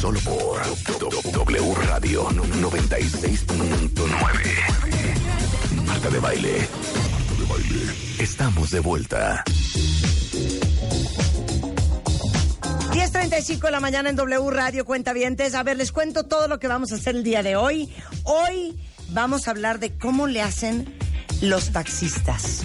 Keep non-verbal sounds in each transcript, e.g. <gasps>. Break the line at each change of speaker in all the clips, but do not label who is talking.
Solo por W Radio 96.9. Marta de baile. Estamos de vuelta.
10.35 de la mañana en W Radio Cuentavientes. A ver, les cuento todo lo que vamos a hacer el día de hoy. Hoy vamos a hablar de cómo le hacen los taxistas.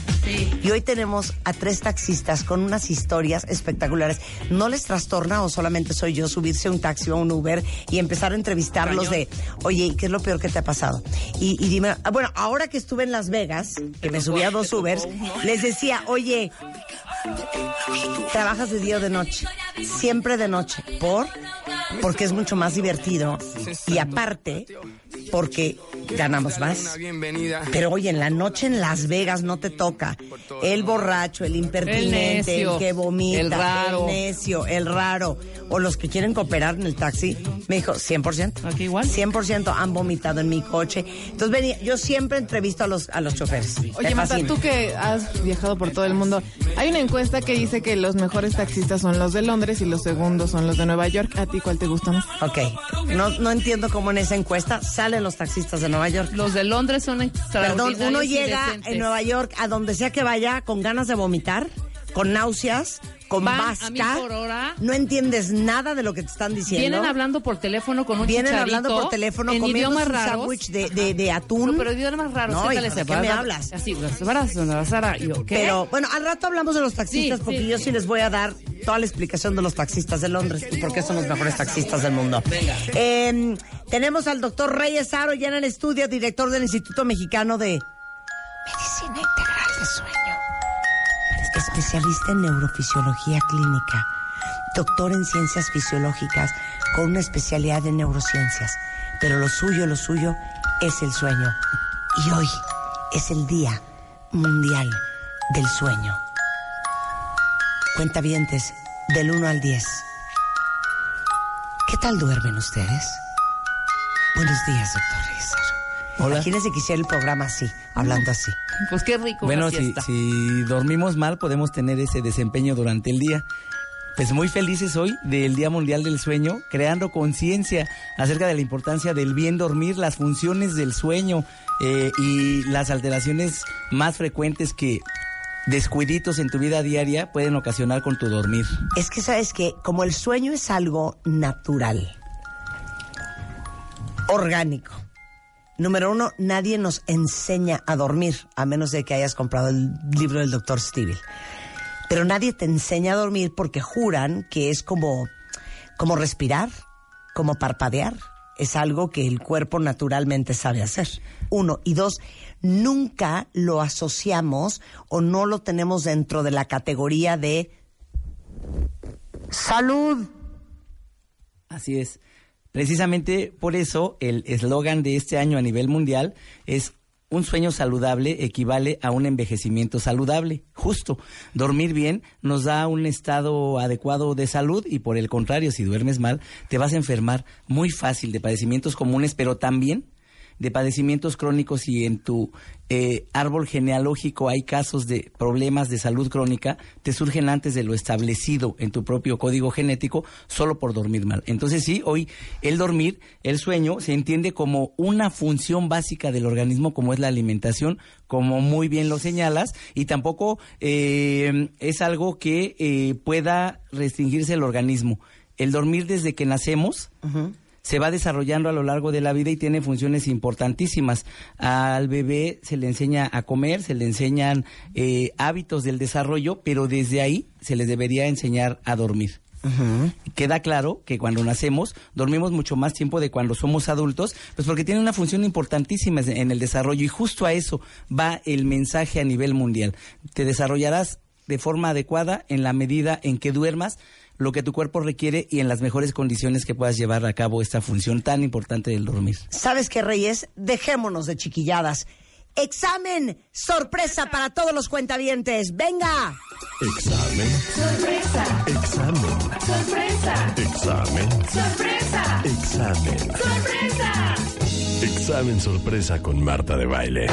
Y hoy tenemos a tres taxistas con unas historias espectaculares. ¿No les trastorna o solamente soy yo subirse a un taxi o a un Uber y empezar a entrevistarlos de, oye, ¿qué es lo peor que te ha pasado? Y, y dime, ah, bueno, ahora que estuve en Las Vegas, que me subí a dos Ubers, les decía, oye, ¿trabajas de día o de noche? Siempre de noche. ¿Por? Porque es mucho más divertido. Y aparte, porque ganamos más. Pero oye, en la noche en Las Vegas no te toca el borracho, el impertinente, el,
necio,
que vomita,
el raro.
necio, el raro, o los que quieren cooperar en el taxi. Me dijo, 100%.
Aquí igual.
100% han vomitado en mi coche. Entonces venía, yo siempre entrevisto a los, a los choferes.
Oye, Marta, tú que has viajado por todo el mundo, hay una encuesta que dice que los mejores taxistas son los de Londres y los segundos son los de Nueva York. ¿A ti cuál te gusta más?
Ok, no, no entiendo cómo en esa encuesta salen los taxistas de Nueva York.
Los de Londres son
Perdón, uno llega en Nueva York a donde sea que vaya con ganas de vomitar, con náuseas, con
Van a
vasca.
mil por hora.
No entiendes nada de lo que te están diciendo.
Vienen hablando por teléfono con un
Vienen
chicharito
hablando por teléfono
en
comiendo
raros.
sándwich de, de, de atún.
No, pero idiomas raros.
No,
¿qué tal
qué me hablas?
Así, yo, ¿qué?
Pero bueno, al rato hablamos de los taxistas
Sí,
porque
sí,
yo
sí.
les voy a dar toda la explicación de los taxistas de Londres y por qué son los mejores taxistas del mundo. Eh, tenemos al doctor Reyes Aro ya en el estudio, director del Instituto Mexicano de Medicina Integral de Sueño. Especialista en neurofisiología clínica, doctor en ciencias fisiológicas con una especialidad en neurociencias. Pero lo suyo, lo suyo es el sueño. Y hoy es el Día Mundial del Sueño. Cuentavientes, del 1 al 10. ¿Qué tal duermen ustedes? Buenos días, doctor.
Hola.
Imagínense que hiciera el programa así, hablando así.
Pues qué rico
Bueno, si dormimos mal, podemos tener ese desempeño durante el día. Pues muy felices hoy del Día Mundial del Sueño, creando conciencia acerca de la importancia del bien dormir, las funciones del sueño eh, y las alteraciones más frecuentes que descuiditos en tu vida diaria pueden ocasionar con tu dormir.
Es que sabes que como el sueño es algo natural, orgánico. Número uno, nadie nos enseña a dormir, a menos de que hayas comprado el libro del doctor Stevie. Pero nadie te enseña a dormir porque juran que es como, como respirar, como parpadear. Es algo que el cuerpo naturalmente sabe hacer. Uno. Y dos, nunca lo asociamos o no lo tenemos dentro de la categoría de salud.
Así es. Precisamente por eso el eslogan de este año a nivel mundial es un sueño saludable equivale a un envejecimiento saludable. Justo, dormir bien nos da un estado adecuado de salud y por el contrario, si duermes mal, te vas a enfermar muy fácil de padecimientos comunes, pero también de padecimientos crónicos y en tu eh, árbol genealógico hay casos de problemas de salud crónica, te surgen antes de lo establecido en tu propio código genético solo por dormir mal. Entonces sí, hoy el dormir, el sueño, se entiende como una función básica del organismo como es la alimentación, como muy bien lo señalas, y tampoco eh, es algo que eh, pueda restringirse el organismo. El dormir desde que nacemos se va desarrollando a lo largo de la vida y tiene funciones importantísimas. Al bebé se le enseña a comer, se le enseñan eh, hábitos del desarrollo, pero desde ahí se les debería enseñar a dormir. Queda claro que cuando nacemos dormimos mucho más tiempo de cuando somos adultos, pues porque tiene una función importantísima en el desarrollo y justo a eso va el mensaje a nivel mundial. Te desarrollarás de forma adecuada en la medida en que duermas lo que tu cuerpo requiere y en las mejores condiciones que puedas llevar a cabo esta función tan importante del dormir.
¿Sabes qué, Reyes? Dejémonos de chiquilladas. Examen sorpresa para todos los cuentavientes. ¡Venga!
Examen. Sorpresa. Examen. Sorpresa. Examen. Sorpresa. Examen. Sorpresa. Examen sorpresa con Marta de baile.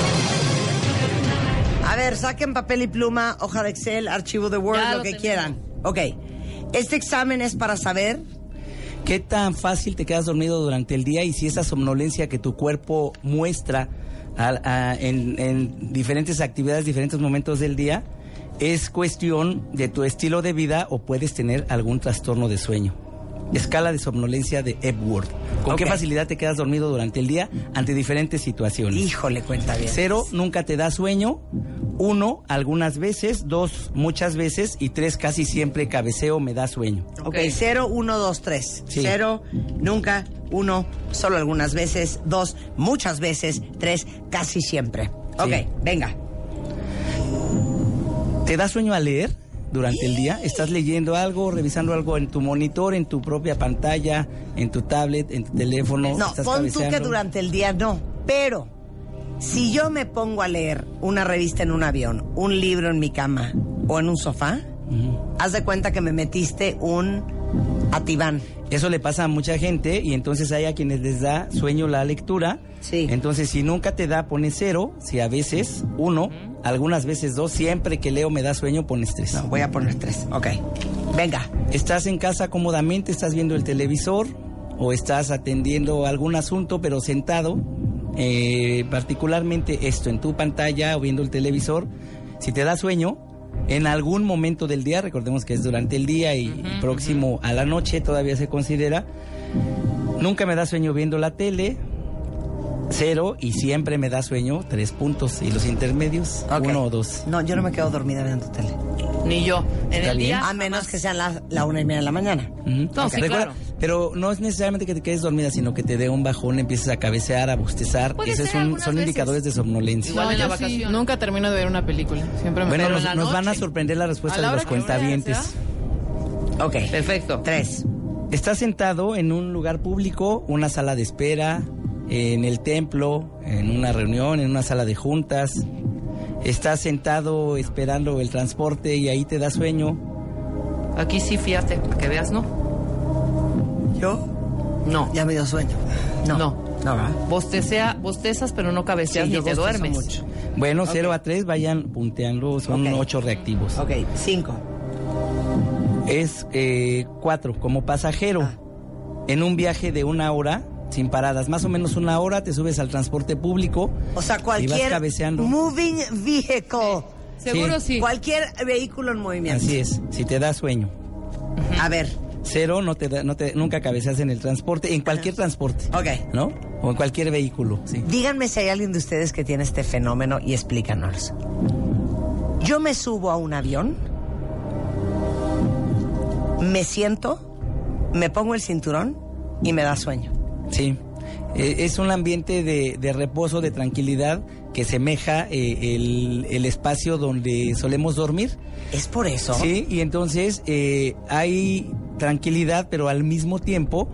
A ver, saquen papel y pluma, hoja de Excel, archivo de Word,
Ya
lo,
lo
que
tenemos.
quieran. Ok. Este examen es para saber
¿Qué tan fácil te quedas dormido durante el día y si esa somnolencia que tu cuerpo muestra a- a- en, en diferentes actividades, diferentes momentos del día, es cuestión de tu estilo de vida o puedes tener algún trastorno de sueño? Escala de somnolencia de Epworth. ¿Con qué
Ok.
facilidad te quedas dormido durante el día ante diferentes situaciones?
Híjole, cuenta bien.
Cero, nunca te da sueño. Uno, algunas veces. Dos, muchas veces. Y tres, casi siempre cabeceo me da sueño.
Ok, cero, uno, dos, tres.
Sí.
Cero, nunca. Uno, solo algunas veces. Dos, muchas veces. Tres, casi siempre. Ok,
Sí.
venga.
¿Te da sueño al leer durante el día? ¿Estás leyendo algo, revisando algo en tu monitor, en tu propia pantalla, en tu tablet, en tu teléfono?
No,
¿Estás
pon tú que durante el día no. Pero, si yo me pongo a leer una revista en un avión, un libro en mi cama o en un sofá, haz de cuenta que me metiste un ativán.
Eso le pasa a mucha gente y entonces hay a quienes les da sueño la lectura.
Sí.
Entonces, si nunca te da, pones cero. Si a veces uno, algunas veces dos. Siempre que leo me da sueño, pones tres.
No, voy a poner tres. Ok. Venga.
Estás en casa cómodamente, estás viendo el televisor o estás atendiendo algún asunto, pero sentado, eh, particularmente esto, en tu pantalla o viendo el televisor. Si te da sueño, en algún momento del día, recordemos que es durante el día y próximo a la noche, todavía se considera. Nunca me da sueño viendo la tele. Cero y siempre me da sueño, tres puntos. Y los intermedios, uno o dos.
No, yo no me quedo dormida viendo tele.
Ni yo. En el
bien.
día.
A menos que sean la, la una y media de la mañana.
Ujú.
No, sí,
Recuerda-
claro.
Pero no es necesariamente que te quedes dormida, sino que te dé un bajón, empieces a cabecear, a bostezar.
Puede
Esos
ser
son, son indicadores de somnolencia.
Igual en la
yo
vacación.
nunca termino de ver una película. Siempre me
Bueno, nos, van a sorprender la respuesta
A la
de los cuentavientes.
Ok.
Perfecto.
Tres.
Estás sentado en un lugar público, una sala de espera, en el templo, en una reunión, en una sala de juntas. Estás sentado esperando el transporte y ahí te da sueño.
Aquí sí, fíjate, para que veas, ¿no? No.
Ya me dio sueño. No.
No.
No.
Bostecea, bostezas, pero no cabeceas
Sí,
ni te duermes.
mucho.
Bueno, 0 a 3, vayan punteando, son
Ok.
ocho reactivos.
Ok, cinco.
es eh, cuatro, como pasajero.
Ah.
En un viaje de una hora, sin paradas, más o menos una hora, te subes al transporte público.
O sea,
y vas
cualquier
cabeceando.
moving vehicle.
Seguro sí.
Cualquier vehículo en movimiento.
Así es, si te da sueño.
A ver,
Cero, no te da- no te, nunca cabeceas en el transporte, en cualquier transporte.
ok.
¿No? O en cualquier vehículo, sí.
Díganme si hay alguien de ustedes que tiene este fenómeno y explícanos. Yo me subo a un avión, me siento, me pongo el cinturón y me da sueño.
Sí. Eh, es un ambiente de, de reposo, de tranquilidad, que semeja eh, el, el espacio donde solemos dormir.
¿Es por eso?
Sí, y entonces eh, hay tranquilidad, pero al mismo tiempo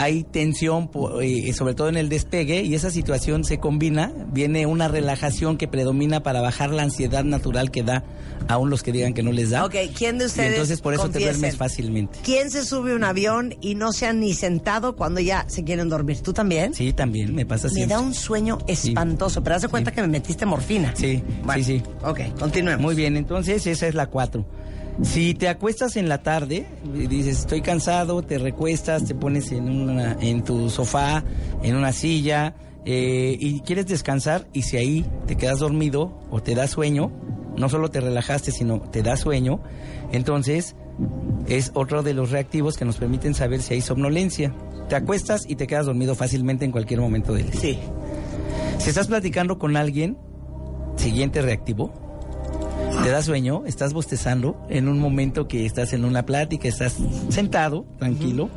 hay tensión, eh, sobre todo en el despegue, y esa situación se combina, viene una relajación que predomina para bajar la ansiedad natural que da aún los que digan que no les da.
Ok, ¿quién de
Y
ustedes
entonces por eso te
confiesen?
duermes fácilmente.
¿Quién se sube a un avión y no se han ni sentado cuando ya se quieren dormir? ¿Tú también?
Sí, también, me pasa
Me
siempre.
da un sueño espantoso, pero haz de cuenta
Sí.
que me metiste morfina.
Sí,
Bueno,
sí, sí.
Ok, continuemos.
Muy bien, entonces esa es la cuatro. Si te acuestas en la tarde, y dices estoy cansado, te recuestas, te pones en una, en tu sofá, en una silla eh, y quieres descansar y si ahí te quedas dormido o te da sueño, no solo te relajaste sino te da sueño, entonces es otro de los reactivos que nos permiten saber si hay somnolencia. Te acuestas y te quedas dormido fácilmente en cualquier momento del día.
Sí.
Si estás platicando con alguien, siguiente reactivo, te da sueño, estás bostezando en un momento que estás en una plática, estás sentado, tranquilo,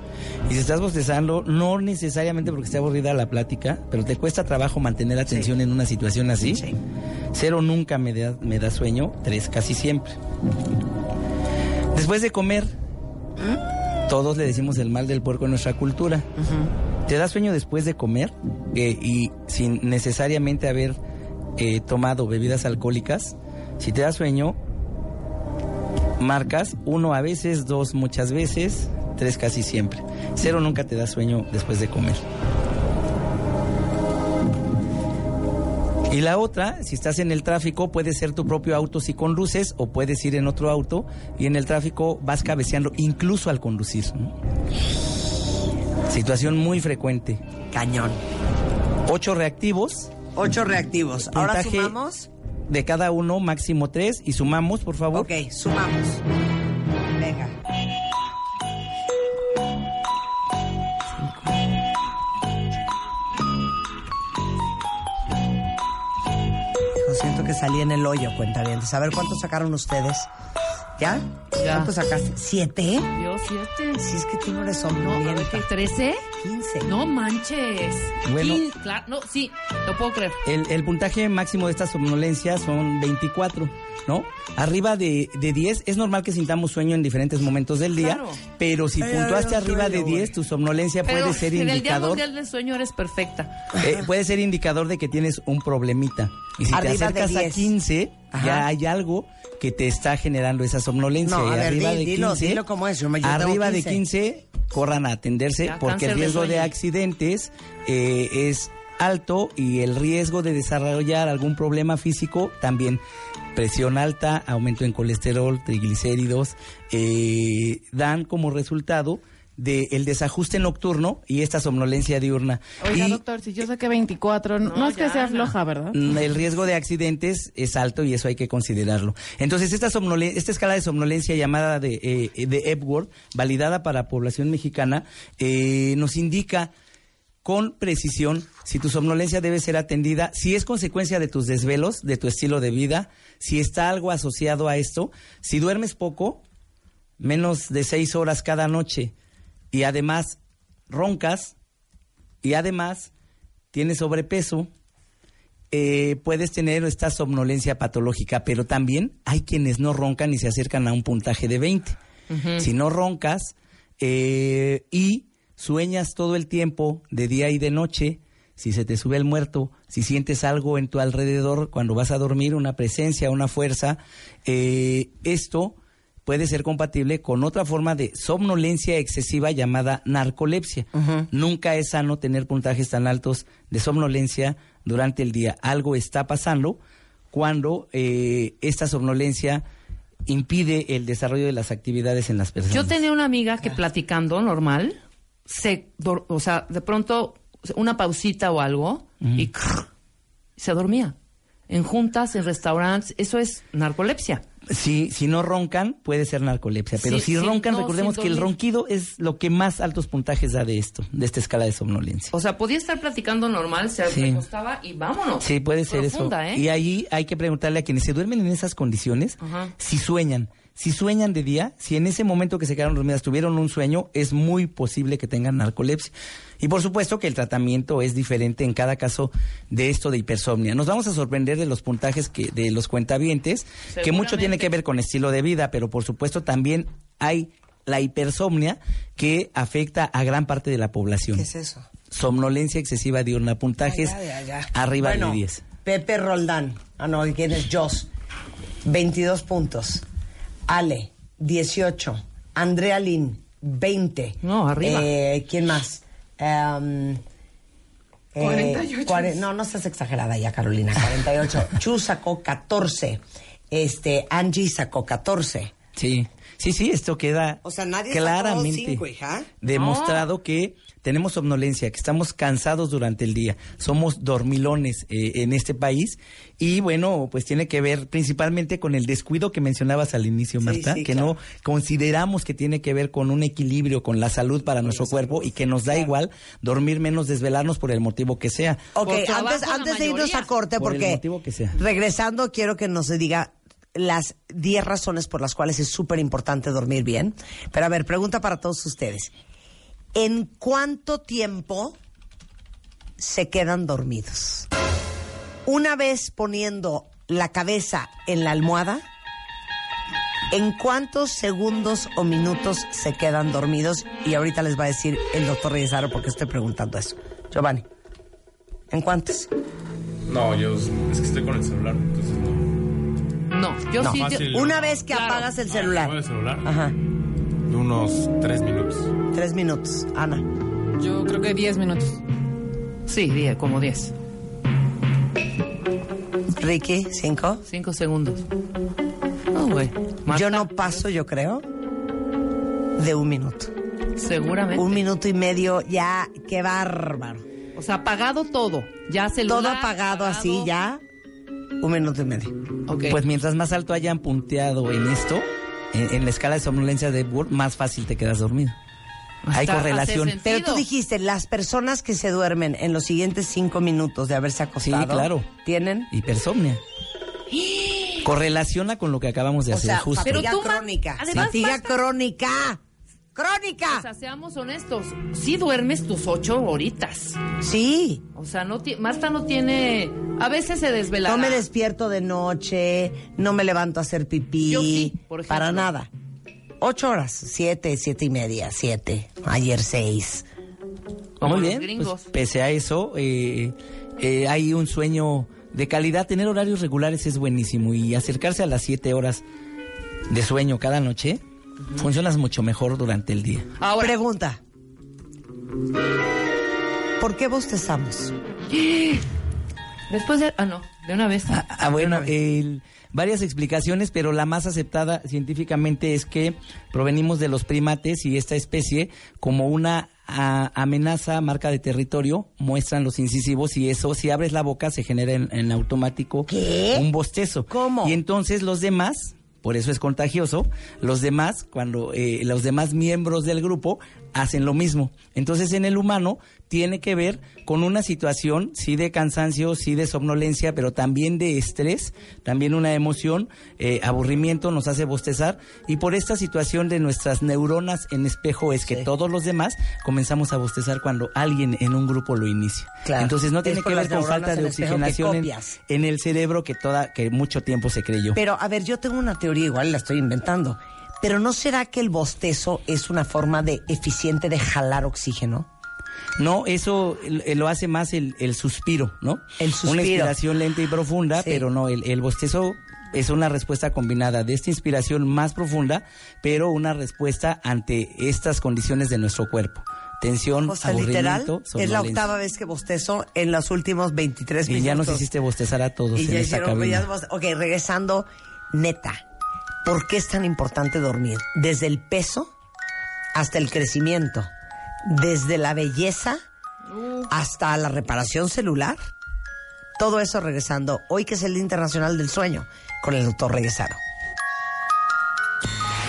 y si estás bostezando, no necesariamente porque esté aburrida la plática, pero te cuesta trabajo mantener atención en una situación así.
Sí.
Cero nunca me da, me da sueño, tres casi siempre. Después de comer, Todos le decimos el mal del puerco en nuestra cultura. ¿Te da sueño después de comer eh, y sin necesariamente haber eh, tomado bebidas alcohólicas? Si te da sueño, marcas uno a veces, dos muchas veces, tres casi siempre. Cero nunca te da sueño después de comer. Y la otra, si estás en el tráfico, puede ser tu propio auto si conduces o puedes ir en otro auto y en el tráfico vas cabeceando incluso al conducir. ¿no? Situación muy frecuente.
Cañón.
Ocho reactivos,
Ocho reactivos. Ahora sumamos.
De cada uno máximo tres y sumamos, por favor.
Ok, sumamos. Venga. Siento que salí en el hoyo, cuenta bien. A ver cuántos sacaron ustedes. ¿Ya?
Ya.
¿Cuántos sacaste? ¿Siete?
Yo siete.
Si es que tú no eres
No, a ver. ¿Trece?
Quince.
No manches.
Bueno.
Quin- claro, no, sí, lo puedo creer.
El, el puntaje máximo de esta somnolencia son 24, ¿no? Arriba de, de 10, es normal que sintamos sueño en diferentes momentos del día,
Claro.
pero si puntuaste arriba de
sueño,
10,
güey.
tu somnolencia
Pero
puede ser
en el Día
indicador
Mundial del Sueño eres perfecta.
eh, puede ser indicador de que tienes un problemita. Y si
Arriba
te
de
acercas a
10.
15,
Ajá.
ya hay algo que te está generando esa somnolencia.
No,
y
ver,
arriba
di-
de
dilo,
15,
dilo como es, yo me- yo tengo
arriba de
15.
15, corran a atenderse
Ya,
porque el riesgo de accidentes eh, es alto y el riesgo de desarrollar algún problema físico también. Presión alta, aumento en colesterol, triglicéridos, eh, dan como resultado del desajuste nocturno y esta somnolencia diurna.
Oiga,
Y-
doctor, si yo saqué 24, no,
No,
es que sea floja, ¿verdad?
Mm, el riesgo de accidentes es alto y eso hay que considerarlo. Entonces, esta, somnolen- esta escala de somnolencia llamada de, eh, de Epworth, validada para población mexicana, eh, nos indica con precisión si tu somnolencia debe ser atendida, si es consecuencia de tus desvelos, de tu estilo de vida, si está algo asociado a esto, si duermes poco, menos de seis horas cada noche, y además roncas, y además tienes sobrepeso, eh, puedes tener esta somnolencia patológica, pero también hay quienes no roncan y se acercan a un puntaje de 20. Si no roncas eh, y sueñas todo el tiempo, de día y de noche, si se te sube el muerto, si sientes algo en tu alrededor cuando vas a dormir, una presencia, una fuerza, eh, esto puede ser compatible con otra forma de somnolencia excesiva llamada narcolepsia. Nunca es sano tener puntajes tan altos de somnolencia durante el día. Algo está pasando cuando eh, esta somnolencia impide el desarrollo de las actividades en las personas.
Yo tenía una amiga que platicando normal, se, o sea, de pronto una pausita o algo y crrr, se dormía. En juntas, en restaurantes, eso es narcolepsia.
Si, si no roncan, puede ser narcolepsia. Pero
Sí,
si
sí,
roncan,
no,
recordemos que el ronquido es lo que más altos puntajes da de esto, de esta escala de somnolencia.
O sea, podía estar platicando normal, se
Sí.
recostaba y vámonos.
Sí, puede ser
Profunda,
eso.
¿eh?
Y ahí hay que preguntarle a quienes se duermen en esas condiciones
Ajá.
si sueñan. Si sueñan de día, si en ese momento que se quedaron dormidas tuvieron un sueño, es muy posible que tengan narcolepsia. Y por supuesto que el tratamiento es diferente en cada caso de esto de hipersomnia. Nos vamos a sorprender de los puntajes que, de los cuentavientes, que mucho tiene que ver con estilo de vida, pero por supuesto también hay la hipersomnia que afecta a gran parte de la población.
¿Qué es eso?
Somnolencia excesiva diurna, puntajes arriba
Bueno,
de 10.
Pepe Roldán. Ah, no, ¿y quién es Joss? 22 puntos. Ale, 18. Andrea Lin, 20.
No, arriba.
Eh, ¿Quién más? Em, eh,
48.
cuare- no, no seas exagerada ya, Carolina. 48. <laughs> Chu sacó 14. Este, Angie sacó 14.
Sí, sí, sí, esto queda
O sea, nadie sacó
claramente
cinco, hija.
demostrado que tenemos somnolencia, que estamos cansados durante el día, somos dormilones eh, en este país y bueno, pues tiene que ver principalmente con el descuido que mencionabas al inicio,
Sí,
Marta,
sí,
que
claro.
no consideramos que tiene que ver con un equilibrio, con la salud para nuestro cuerpo y que nos da igual dormir menos, desvelarnos por el motivo que sea.
Ok,
Por
antes, antes de irnos a corte,
Por el
porque
motivo que sea.
regresando quiero que nos diga las 10 razones por las cuales es súper importante dormir bien. Pero a ver, pregunta para todos ustedes. ¿En cuánto tiempo se quedan dormidos? Una vez poniendo la cabeza en la almohada, ¿En cuántos segundos o minutos se quedan dormidos? Y ahorita les va a decir el doctor Reyesaro porque estoy preguntando eso. Giovanni, ¿en cuántos?
No, yo es que estoy con el celular, entonces no.
No, yo
No.
sí. yo-
Fácil.
Una vez que
Claro.
apagas el
¿Con
celular.
el celular?
Ajá,
De unos tres minutos.
tres minutos. Ana.
Yo creo que 10 minutos.
Sí, die- como 10.
Ricky, cinco.
5 segundos. No, güey. Marta,
Yo no paso, yo creo, de un minuto.
Seguramente.
Un minuto y medio, ya, qué bárbaro.
O sea, apagado todo. Ya celular.
Todo apagado así, ya, un minuto y medio.
Ok.
Pues mientras más alto hayan punteado en esto, en, en la escala de somnolencia de Burr, más fácil te quedas dormido. Hay correlación.
Pero tú dijiste, las personas que se duermen en los siguientes cinco minutos de haberse acostado,
claro.
tienen,
Hipersomnia. <gasps> Correlaciona con lo que acabamos de
o
hacer,
sea,
justo.
Pero
fatiga
tú,
crónica,
además,
fatiga crónica, crónica.
O sea, seamos honestos. Sí duermes tus ocho horitas.
sí,
O sea, no Marta no tiene. A veces se desvela.
no me despierto de noche, no me levanto a hacer pipí,
Yo sí, por ejemplo.
para nada. Ocho horas, siete, siete y media, siete, ayer seis.
Como
Muy
los
bien,
gringos.
pues, pese a eso, eh, eh, hay un sueño de calidad. Tener horarios regulares es buenísimo y acercarse a las siete horas de sueño cada noche funcionas mucho mejor durante el día.
Ahora,
Pregunta. ¿Por qué bostezamos?
después de. Ah, no, de una vez.
Ah, ah, bueno, el- varias explicaciones, pero la más aceptada científicamente es que provenimos de los primates y esta especie, como una amenaza, marca de territorio, muestran los incisivos y eso, si abres la boca, se genera en, en automático
¿Qué?
un bostezo.
¿Cómo?
Y entonces los demás, por eso es contagioso, los demás, cuando eh, los demás miembros del grupo hacen lo mismo. Entonces en el humano tiene que ver con una situación, sí de cansancio, sí de somnolencia, pero también de estrés, también una emoción, eh, aburrimiento nos hace bostezar y por esta situación de nuestras neuronas en espejo es que
Sí.
todos los demás comenzamos a bostezar cuando alguien en un grupo lo inicia.
Claro.
Entonces no tiene que ver con falta de oxigenación en, en el cerebro que toda que mucho tiempo se creyó.
Pero, a ver, yo tengo una teoría, igual la estoy inventando. Pero ¿no será que el bostezo es una forma de eficiente de jalar oxígeno?
No, eso lo hace más el, el suspiro, ¿no?
El suspiro.
Una inspiración lenta y profunda,
Sí.
pero no, el, el bostezo es una respuesta combinada de esta inspiración más profunda, pero una respuesta ante estas condiciones de nuestro cuerpo. Tensión,
O sea, literal, es la octava vez que bostezo en los últimos 23
Y
minutos.
ya nos hiciste bostezar a todos
Y
en
ya
esta
hicieron-
cabina.
ya Ok, regresando, neta, ¿por qué es tan importante dormir? Desde el peso hasta el crecimiento, desde la belleza hasta la reparación celular. Todo eso regresando hoy que es el Día Internacional del Sueño con el doctor Reyesaro.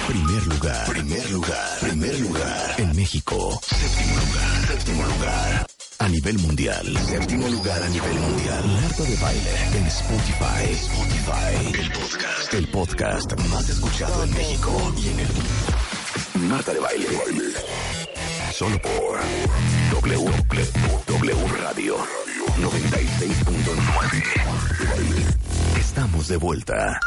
Primer lugar, primer lugar, primer lugar en México. Séptimo lugar, séptimo lugar a nivel mundial. Séptimo lugar a nivel mundial. Marta de baile en Spotify. Spotify. El podcast, el podcast más escuchado en México y en el mundo. Marta de baile. Solo por W, W, W Radio 96.9. Estamos de vuelta.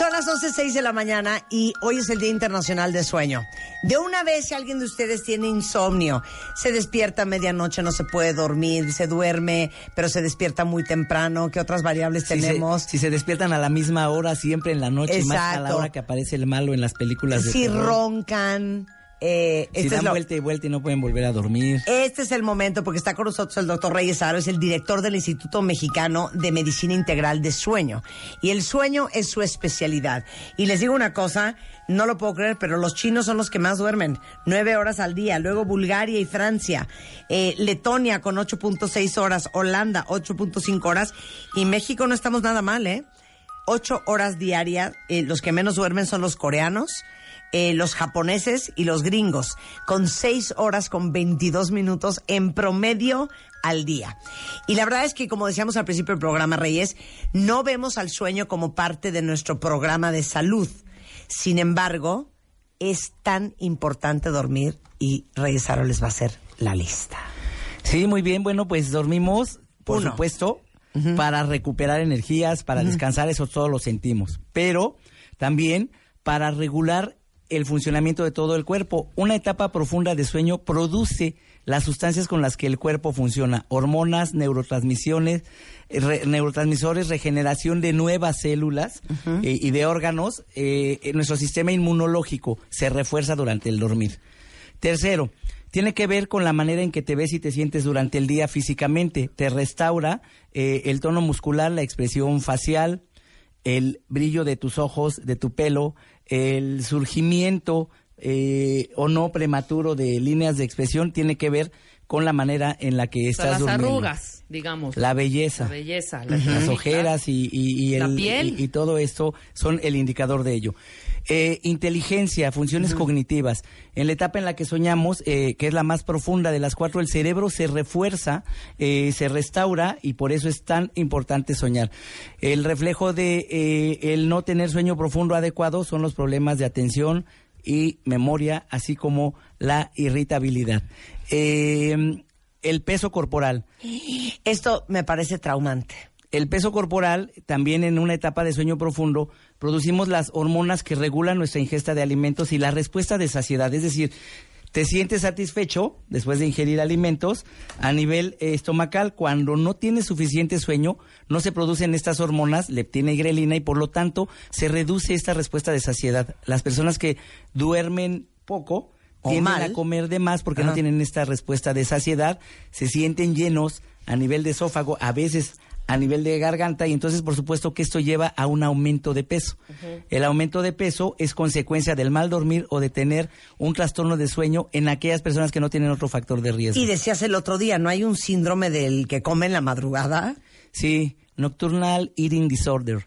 Son las 11.06 de la mañana y hoy es el Día Internacional del Sueño. De una vez, si alguien de ustedes tiene insomnio, se despierta a medianoche, no se puede dormir, se duerme, pero se despierta muy temprano, ¿qué otras variables
Si se,
tenemos?
si se despiertan a la misma hora, siempre en la noche, más a la
Exacto.
hora que aparece el malo en las películas de
si
terror.
roncan, eh,
Si
este, es
dan
lo-
vuelta y vuelta y no pueden volver a dormir.
este es el momento porque está con nosotros el doctor Reyes Aro, es el director del Instituto Mexicano de Medicina Integral de Sueño. Y el sueño es su especialidad. Y les digo una cosa, no lo puedo creer, pero los chinos son los que más duermen, nueve horas al día. Luego Bulgaria y Francia, eh, Letonia con 8.6 horas, Holanda 8.5 horas y México no estamos nada mal, ¿eh? Ocho horas diarias, eh, los que menos duermen son los coreanos eh, los japoneses y los gringos, con 6 horas con 22 minutos en promedio al día. Y la verdad es que, como decíamos al principio del programa, Reyes, no vemos al sueño como parte de nuestro programa de salud. Sin embargo, es tan importante dormir y Reyes Aro les va a hacer la lista.
Sí, muy bien. Bueno, pues dormimos, por
Uno.
supuesto, para recuperar energías, para descansar, eso todos lo sentimos. Pero también para regular el funcionamiento de todo el cuerpo. Una etapa profunda de sueño produce las sustancias con las que el cuerpo funciona, hormonas, neurotransmisiones, re- neurotransmisores, regeneración de nuevas células eh, y de órganos. eh, eh, nuestro sistema inmunológico se refuerza durante el dormir. Tercero, tiene que ver con la manera en que te ves y te sientes durante el día físicamente. Te restaura eh, el tono muscular, la expresión facial, el brillo de tus ojos, de tu pelo, el surgimiento eh, o no prematuro de líneas de expresión tiene que ver con la manera en la que
O sea,
estás
las
durmiendo.
arrugas, digamos.
La belleza.
La belleza. la-
Las ojeras y, y- y
La
el-
piel.
y todo esto son el indicador de ello. Eh, inteligencia, funciones cognitivas. En la etapa en la que soñamos, eh, que es la más profunda de las cuatro, el cerebro se refuerza, eh, se restaura y por eso es tan importante soñar. El reflejo de eh, el no tener sueño profundo adecuado son los problemas de atención y memoria, así como la irritabilidad. Eh, el peso corporal.
Esto me parece traumante.
El peso corporal, también en una etapa de sueño profundo, producimos las hormonas que regulan nuestra ingesta de alimentos y la respuesta de saciedad. Es decir, te sientes satisfecho después de ingerir alimentos a nivel eh, estomacal. Cuando no tienes suficiente sueño, no se producen estas hormonas, leptina y grelina, y por lo tanto se reduce esta respuesta de saciedad. Las personas que duermen poco
O
tienden
mal.
a comer de más porque
Ajá.
no tienen esta respuesta de saciedad, se sienten llenos a nivel de esófago, a veces a nivel de garganta y entonces por supuesto que esto lleva a un aumento de peso. El aumento de peso es consecuencia del mal dormir o de tener un trastorno de sueño en aquellas personas que no tienen otro factor de riesgo.
Y decías el otro día, ¿no hay un síndrome del que come en la madrugada?
Sí, nocturnal eating disorder.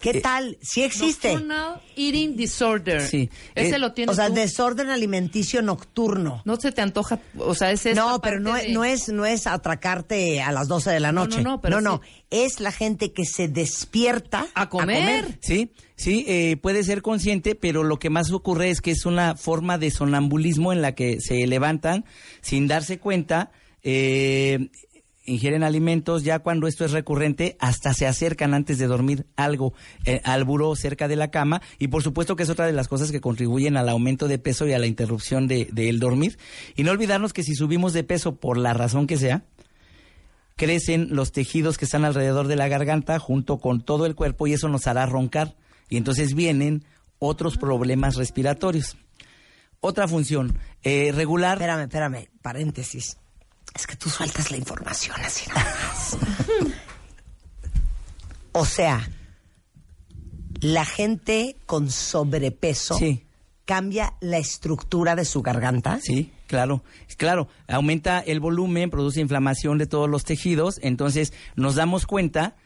¿Qué
Eh,
tal? Sí existe.
Nocturnal Eating Disorder.
Sí.
Ese
Eh,
lo tienes
O sea,
tú.
desorden alimenticio nocturno.
No se te antoja, o sea, es
No, pero no,
de-
no es no es atracarte a las 12 de la
No,
noche.
no, no, pero
no,
sí.
es la gente que se despierta
A comer.
Sí, sí, eh, puede ser consciente, pero lo que más ocurre es que es una forma de sonambulismo en la que se levantan sin darse cuenta, eh, ingieren alimentos, ya cuando esto es recurrente, hasta se acercan antes de dormir algo eh, al buró cerca de la cama y por supuesto que es otra de las cosas que contribuyen al aumento de peso y a la interrupción de- del dormir. Y no olvidarnos que si subimos de peso por la razón que sea, crecen los tejidos que están alrededor de la garganta junto con todo el cuerpo y eso nos hará roncar. Y entonces vienen otros problemas respiratorios. Otra función, eh, regular.
Espérame, espérame, paréntesis. Es que tú sueltas la información así nada más. <laughs> o sea, la gente con sobrepeso
Sí.
cambia la estructura de su garganta.
Sí, claro, claro, aumenta el volumen, produce inflamación de todos los tejidos, entonces nos damos cuenta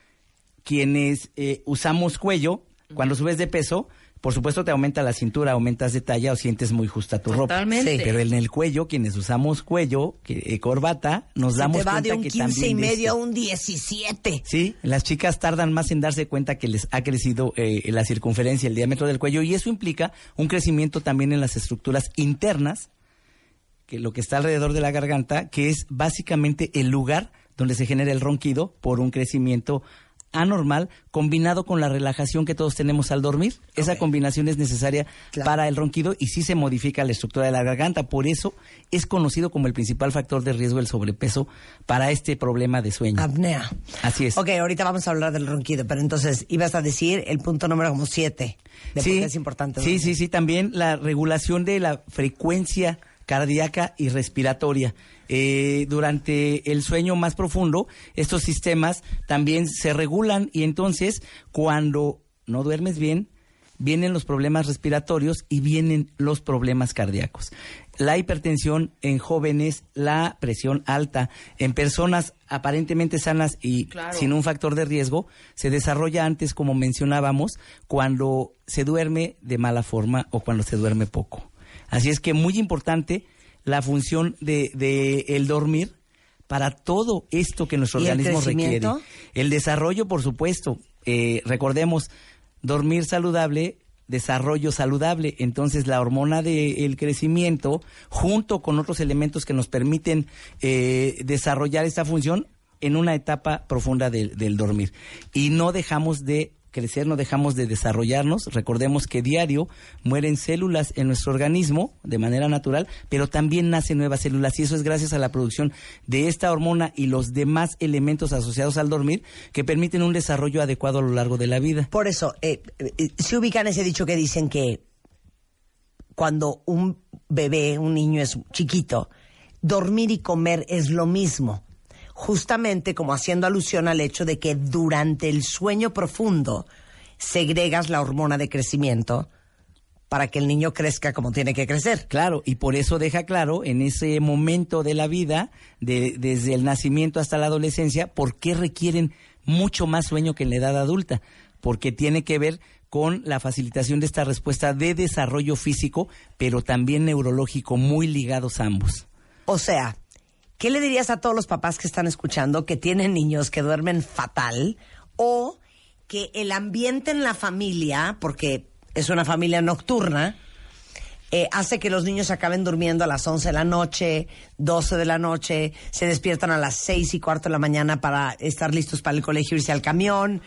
quienes eh, usamos cuello, cuando subes de peso, por supuesto te aumenta la cintura, aumentas de talla o sientes muy justa tu ropa.
Totalmente.
Sí, pero en el cuello, quienes usamos cuello, que, eh, corbata, nos
Se
damos
te va
cuenta
de un
que
15 y
también
medio a un 17.
Sí, las chicas tardan más en darse cuenta que les ha crecido eh, la circunferencia, el diámetro del cuello, y eso implica un crecimiento también en las estructuras internas, que lo que está alrededor de la garganta, que es básicamente el lugar donde se genera el ronquido por un crecimiento anormal combinado con la relajación que todos tenemos al dormir. Esa combinación es necesaria
Claro.
para el ronquido y sí se modifica la estructura de la garganta. Por eso es conocido como el principal factor de riesgo el sobrepeso para este problema de sueño.
Apnea.
Así es.
Ok, ahorita vamos a hablar del ronquido, pero entonces ibas a decir el punto número como 7 de qué es importante.
Sí, sí, sí, también la regulación de la frecuencia cardíaca y respiratoria. Eh, durante el sueño más profundo, estos sistemas también se regulan y entonces cuando no duermes bien, vienen los problemas respiratorios y vienen los problemas cardíacos. La hipertensión en jóvenes, la presión alta en personas aparentemente sanas y
Claro.
sin un factor de riesgo, se desarrolla antes, como mencionábamos, cuando se duerme de mala forma o cuando se duerme poco. Así es que muy importante la función de, de el dormir para todo esto que nuestro
¿Y el
organismo requiere. El desarrollo, por supuesto. Eh, recordemos, dormir saludable, desarrollo saludable. Entonces, la hormona del crecimiento, junto con otros elementos que nos permiten eh, desarrollar esta función en una etapa profunda del, del dormir. Y no dejamos de crecer, no dejamos de desarrollarnos. Recordemos que diario mueren células en nuestro organismo de manera natural, pero también nacen nuevas células y eso es gracias a la producción de esta hormona y los demás elementos asociados al dormir que permiten un desarrollo adecuado a lo largo de la vida.
Por eso, eh, eh, si ubican ese dicho que dicen que cuando un bebé, un niño es chiquito, dormir y comer es lo mismo justamente como haciendo alusión al hecho de que durante el sueño profundo segregas la hormona de crecimiento para que el niño crezca como tiene que crecer.
Claro, y por eso deja claro en ese momento de la vida, de, desde el nacimiento hasta la adolescencia, por qué requieren mucho más sueño que en la edad adulta, porque tiene que ver con la facilitación de esta respuesta de desarrollo físico, pero también neurológico, muy ligados ambos.
O sea, ¿Qué le dirías a todos los papás que están escuchando que tienen niños que duermen fatal o que el ambiente en la familia, porque es una familia nocturna, eh, hace que los niños acaben durmiendo a las 11 de la noche, 12 de la noche, se despiertan a las 6 y cuarto de la mañana para estar listos para el colegio, irse al camión.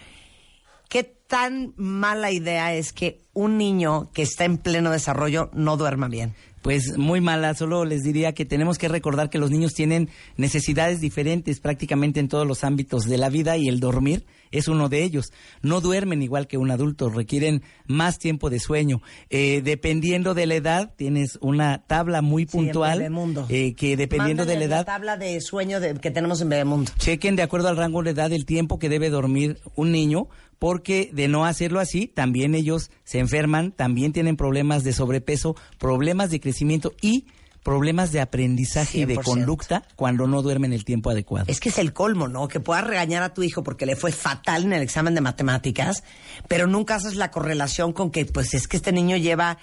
¿Qué tan mala idea es que un niño que está en pleno desarrollo no duerma bien?
Pues muy mala. Solo les diría que tenemos que recordar que los niños tienen necesidades diferentes prácticamente en todos los ámbitos de la vida y el dormir es uno de ellos. No duermen igual que un adulto, requieren más tiempo de sueño. Eh, dependiendo de la edad, tienes una tabla muy puntual eh, que dependiendo de la edad... La
tabla de sueño que tenemos en Bebemundo.
Chequen de acuerdo al rango de edad el tiempo que debe dormir un niño porque de no hacerlo así, también ellos se enferman, también tienen problemas de sobrepeso, problemas de crecimiento y problemas de aprendizaje y de conducta cuando no duermen el tiempo adecuado.
Es que es el colmo, ¿no? Que puedas regañar a tu hijo porque le fue fatal en el examen de matemáticas, pero nunca haces la correlación con que, pues es que este niño lleva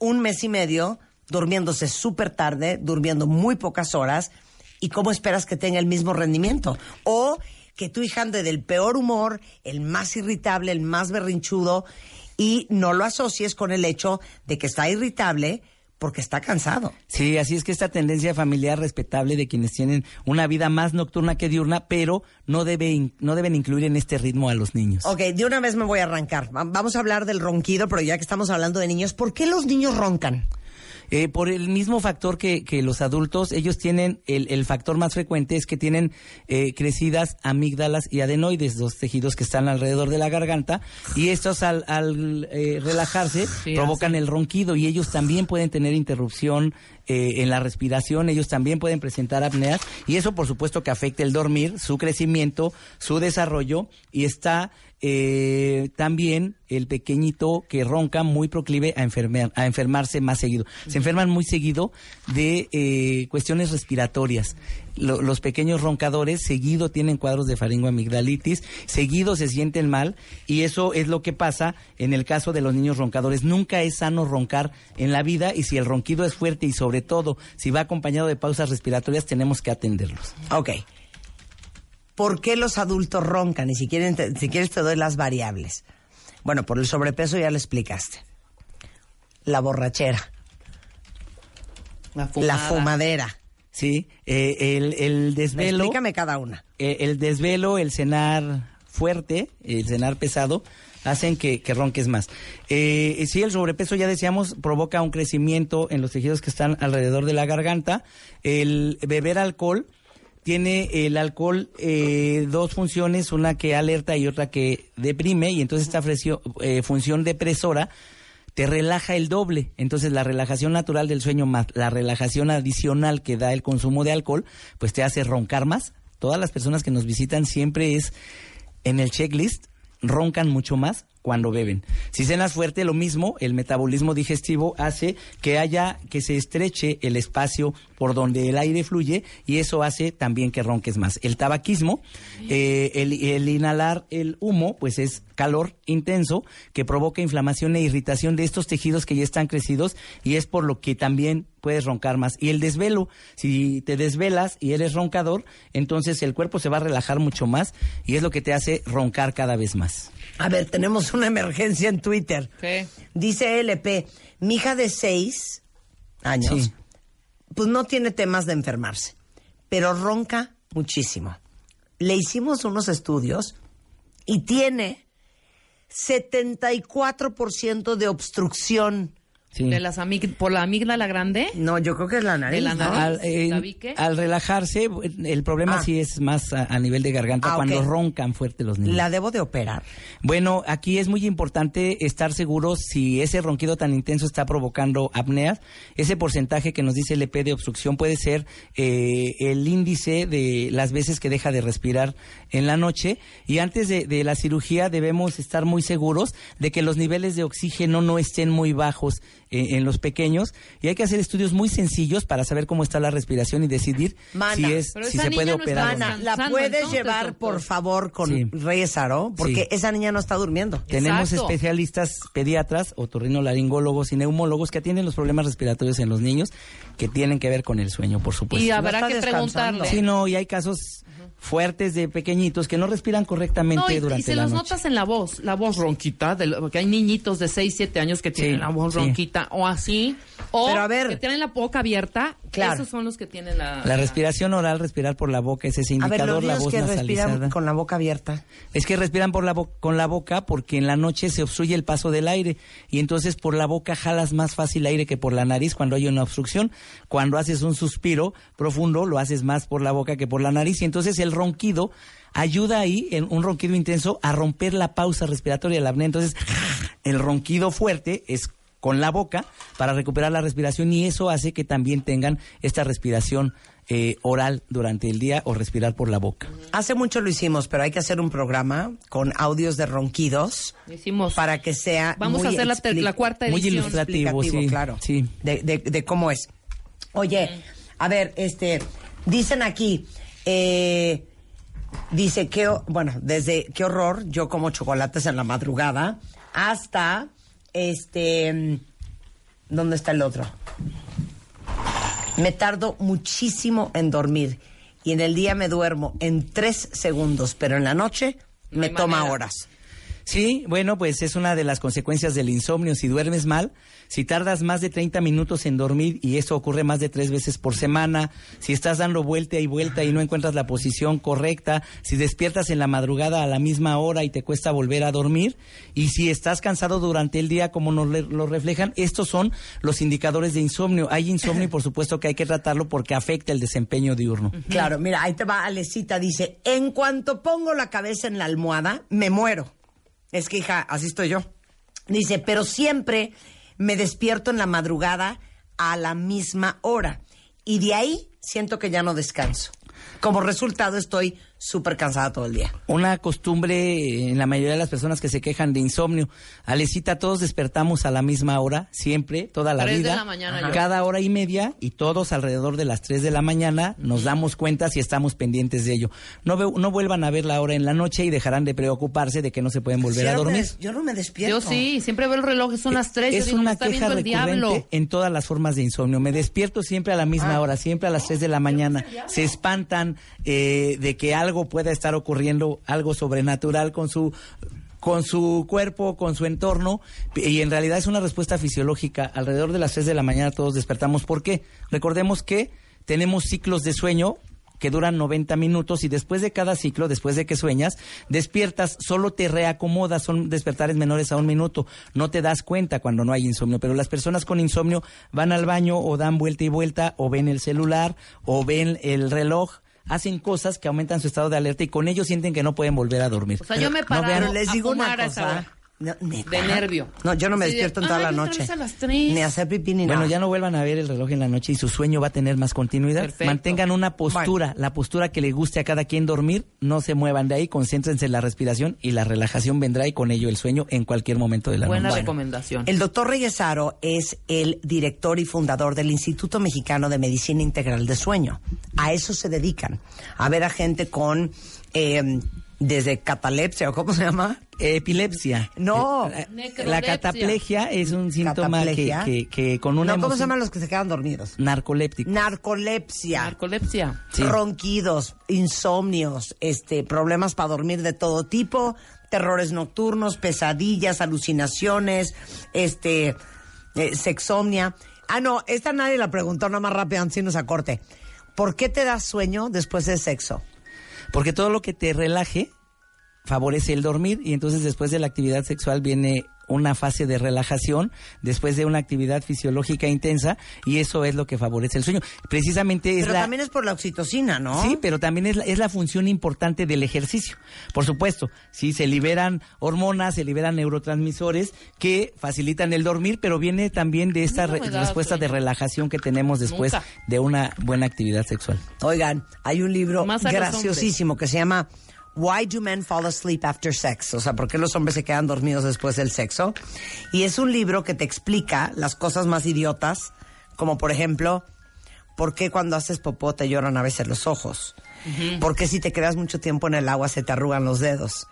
un mes y medio durmiéndose súper tarde, durmiendo muy pocas horas, y cómo esperas que tenga el mismo rendimiento. O que tu hija ande del peor humor, el más irritable, el más berrinchudo, y no lo asocies con el hecho de que está irritable porque está cansado.
Sí, así es que esta tendencia familiar respetable de quienes tienen una vida más nocturna que diurna, pero no, debe, no deben incluir en este ritmo a los niños.
Ok, de una vez me voy a arrancar. Vamos a hablar del ronquido, pero ya que estamos hablando de niños, ¿por qué los niños roncan?
Eh, por el mismo factor que, que los adultos, ellos tienen, el, el, factor más frecuente es que tienen eh, crecidas amígdalas y adenoides, dos tejidos que están alrededor de la garganta, y estos al, al eh, relajarse provocan el ronquido y ellos también pueden tener interrupción eh, en la respiración, ellos también pueden presentar apneas y eso por supuesto que afecta el dormir, su crecimiento, su desarrollo y está eh, también el pequeñito que ronca muy proclive a, enfermar, a enfermarse más seguido. Se enferman muy seguido de eh, cuestiones respiratorias. los pequeños roncadores seguido tienen cuadros de faringoamigdalitis, seguido se sienten mal y eso es lo que pasa en el caso de los niños roncadores. Nunca es sano roncar en la vida y si el ronquido es fuerte y sobre todo si va acompañado de pausas respiratorias tenemos que atenderlos.
Ok. ¿Por qué los adultos roncan? Y si, quieren, si quieres te doy las variables. Bueno, por el sobrepeso ya le explicaste. La borrachera. La, fumadera.
Sí, eh, el, el, desvelo.
Explícame cada una.
Eh, el desvelo, el cenar fuerte, el cenar pesado, hacen que, que ronques más. Eh, sí, el sobrepeso, ya decíamos, provoca un crecimiento en los tejidos que están alrededor de la garganta. El beber alcohol tiene el alcohol eh, dos funciones, una que alerta y otra que deprime, y entonces esta eh, función depresora te relaja el doble. Entonces la relajación natural del sueño más la relajación adicional que da el consumo de alcohol, pues te hace roncar más. Todas las personas que nos visitan siempre es en el checklist, roncan mucho más cuando beben. Si cenas fuerte, lo mismo, el metabolismo digestivo hace que haya, que se estreche el espacio por donde el aire fluye y eso hace también que ronques más. El tabaquismo, eh, el, inhalar el humo, pues es calor intenso que provoca inflamación e irritación de estos tejidos que ya están crecidos y es por lo que también puedes roncar más. Y el desvelo, si te desvelas y eres roncador, entonces el cuerpo se va a relajar mucho más y es lo que te hace roncar cada vez más.
A ver, tenemos una emergencia en Twitter. Dice LP, mi hija de seis años, pues no tiene temas de enfermarse, pero ronca muchísimo. Le hicimos unos estudios y tiene 74% de obstrucción.
Sí.
De las amig- por la amígdala grande.
No, yo creo que es la nariz.
Al, eh, relajarse, el problema
Ah.
sí es más a, a nivel de garganta
Ah,
cuando roncan fuerte los niños.
La debo de operar.
Bueno, aquí es muy importante estar seguros si ese ronquido tan intenso está provocando apneas. Ese porcentaje que nos dice el EP de obstrucción puede ser eh, el índice de las veces que deja de respirar en la noche. Y antes de, de la cirugía debemos estar muy seguros de que los niveles de oxígeno no estén muy bajos en los pequeños. Y hay que hacer estudios muy sencillos para saber cómo está la respiración y decidir
Mana,
si, es, si se puede
no
operar. o no.
Ana, ¿la puedes
entonces,
llevar,
doctor.
por favor, con
Sí.
Reyes Aro? Porque
Sí.
esa niña no está durmiendo.
Tenemos
Exacto.
especialistas pediatras, otorrinolaringólogos y neumólogos que atienden los problemas respiratorios en los niños que tienen que ver con el sueño, por supuesto.
y habrá que preguntarle.
Sí, no, y hay casos fuertes de pequeñitos que no respiran correctamente
No, y, y
durante
se
la
los
noche.
notas en la voz, la voz ronquita, de lo- porque hay niñitos de 6, 7 años que tienen
Sí,
la voz
sí.
ronquita, o así, o
Pero a ver.
que tienen la boca abierta,
Claro.
esos son los que tienen la...
La respiración oral, respirar por la boca es ese
A ver,
indicador,
los
la voz
que
nasalizada.
respiran con la boca abierta.
Es que respiran por la con la boca porque en la noche se obstruye el paso del aire y entonces por la boca jalas más fácil aire que por la nariz cuando hay una obstrucción. Cuando haces un suspiro profundo lo haces más por la boca que por la nariz y entonces el ronquido ayuda ahí, en un ronquido intenso, a romper la pausa respiratoria de la apnea. Entonces el ronquido fuerte es con la boca para recuperar la respiración y eso hace que también tengan esta respiración eh, oral durante el día o respirar por la boca.
Hace mucho lo hicimos, pero hay que hacer un programa con audios de ronquidos
Hicimos...
para que sea
Vamos
muy
a hacer la, cuarta
Muy
edición.
ilustrativo,
explicativo,
sí,
claro,
sí.
De, de- de cómo es. Oye, a ver, este, dicen aquí, eh, dice que, bueno, desde qué horror, yo como chocolates en la madrugada, hasta, este, ¿dónde está el otro? Me tardo muchísimo en dormir y en el día me duermo en tres segundos, pero en la noche
No
me toma
manera.
horas.
Sí, bueno, pues es una de las consecuencias del insomnio. Si duermes mal, si tardas más de 30 minutos en dormir y eso ocurre más de tres veces por semana, si estás dando vuelta y vuelta y no encuentras la posición correcta, si despiertas en la madrugada a la misma hora y te cuesta volver a dormir, y si estás cansado durante el día como nos lo reflejan, estos son los indicadores de insomnio. Hay insomnio y por supuesto que hay que tratarlo porque afecta el desempeño diurno.
Claro, mira, ahí te va Alecita, dice, en cuanto pongo la cabeza en la almohada, me muero. Es que, hija, así estoy yo. Dice, pero siempre me despierto en la madrugada a la misma hora. Y de ahí siento que ya no descanso. Como resultado estoy súper cansada todo el día.
una costumbre en la mayoría de las personas que se quejan de insomnio. Alecita, todos despertamos a la misma hora, siempre, toda la
Tres de
vida.
la mañana
cada hora y media y todos alrededor de las 3 de la mañana nos damos cuenta si estamos pendientes de ello. No, ve- no vuelvan a ver la hora en la noche y dejarán de preocuparse de que no se pueden volver
Sí,
a dormir.
Yo no me despierto.
Yo sí, siempre veo el reloj, son las 3, yo
Es
digo, me
una
está
queja
viendo el
recurrente
diablo.
en todas las formas de insomnio. Me despierto siempre a la misma hora, siempre a las 3 de la mañana. Se espantan eh, de que algo pueda estar ocurriendo, algo sobrenatural con su con su cuerpo, con su entorno, y en realidad es una respuesta fisiológica. Alrededor de las 3 de la mañana todos despertamos. ¿Por qué? Recordemos que tenemos ciclos de sueño que duran 90 minutos y después de cada ciclo, después de que sueñas, despiertas, solo te reacomodas, son despertares menores a un minuto, no te das cuenta cuando no hay insomnio, pero las personas con insomnio van al baño o dan vuelta y vuelta o ven el celular o ven el reloj, hacen cosas que aumentan su estado de alerta y con ello sienten que no pueden volver a dormir.
O sea, yo me
No
paraba
vean-
les
a
digo una
fumar a esa
cosa.
hora. De nervio.
No, yo no me despierto en toda
"Ay,
la noche.
a las tres".
Ni hacer pipí ni
Bueno,
nada.
ya no vuelvan a ver el reloj en la noche y su sueño va a tener más continuidad.
Perfecto.
Mantengan una postura, la postura que le guste a cada quien dormir, no se muevan de ahí, concéntrense en la respiración y la relajación vendrá y con ello el sueño en cualquier momento de la
Buena
noche.
recomendación.
El doctor Reyesaro es el director y fundador del Instituto Mexicano de Medicina Integral de Sueño. A eso se dedican, a ver a gente con eh, desde catalepsia o cómo se llama.
Epilepsia.
No.
Eh, La, cataplegia es un síntoma que,
Cataplegia.
que, que con una
no, ¿cómo se llaman los que se quedan dormidos?
narcoléptico.
Narcolepsia.
Narcolepsia.
Sí.
ronquidos, insomnios, este, problemas para dormir de todo tipo, terrores nocturnos, pesadillas, alucinaciones, este, eh, sexomnia. Ah, no, esta nadie la preguntó, nada más rápido, antes de irnos a corte. ¿Por qué te das sueño después del sexo?
Porque todo lo que te relaje favorece el dormir y entonces después de la actividad sexual viene una fase de relajación después de una actividad fisiológica intensa y eso es lo que favorece el sueño. Precisamente es
Pero
la
también es por la oxitocina, ¿no?
Sí, pero también es la, es la función importante del ejercicio. Por supuesto, sí, se liberan hormonas, se liberan neurotransmisores que facilitan el dormir, pero viene también de esta
No
re- respuesta de relajación que tenemos después
Nunca.
de una buena actividad sexual.
Oigan, hay un libro
Más
graciosísimo que se llama Why Do Men Fall Asleep After Sex? O sea, ¿por qué los hombres se quedan dormidos después del sexo? Y es un libro que te explica las cosas más idiotas, como por ejemplo, ¿por qué cuando haces popó te lloran a veces los ojos? ¿Por qué si te quedas mucho tiempo en el agua se te arrugan los dedos?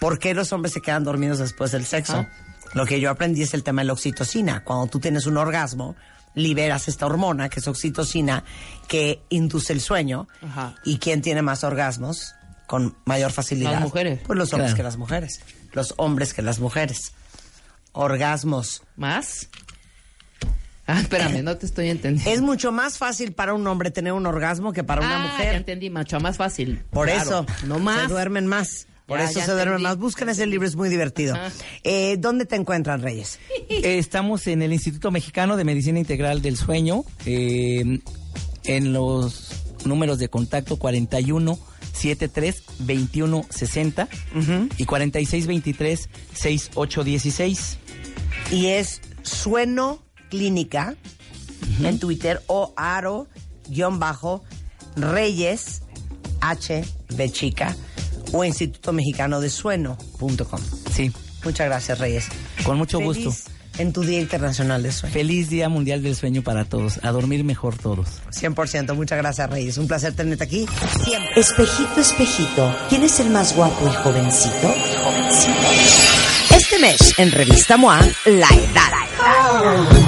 ¿Por qué los hombres se quedan dormidos después del sexo? Lo que yo aprendí es el tema de la oxitocina. Cuando tú tienes un orgasmo, liberas esta hormona, que es oxitocina, que induce el sueño.
Ajá.
¿Y quién tiene más orgasmos con mayor facilidad?
Las mujeres.
Pues los hombres
Claro.
que las mujeres. Los hombres que las mujeres. Orgasmos.
¿Más? Ah, espérame, no te estoy entendiendo.
Es mucho más fácil para un hombre tener un orgasmo que para una
Ah,
mujer.
Ya entendí, macho, más fácil.
Por
Claro,
eso
No más.
se duermen más. Por
Ya,
eso
ya
se duermen más. Busquen ese libro, es muy divertido. Eh, ¿Dónde te encuentran, Reyes?
Eh, Estamos en el Instituto Mexicano de Medicina Integral del Sueño, eh, en los números de contacto 41 73 21 60 y 46 23 68 16.
Y es Sueno Clínica en Twitter o Aro guion bajo Reyes H de chica o Instituto Mexicano de Sueno.com.
Sí,
Muchas gracias, Reyes.
con mucho
Feliz
gusto.
En tu Día Internacional de Sueño.
Feliz Día Mundial del Sueño para todos. A dormir mejor todos.
100%. Muchas gracias, Reyes. Un placer tenerte aquí. Siempre.
Espejito, espejito, ¿quién es el más guapo y jovencito?
Este mes, en Revista MOA, La Edad.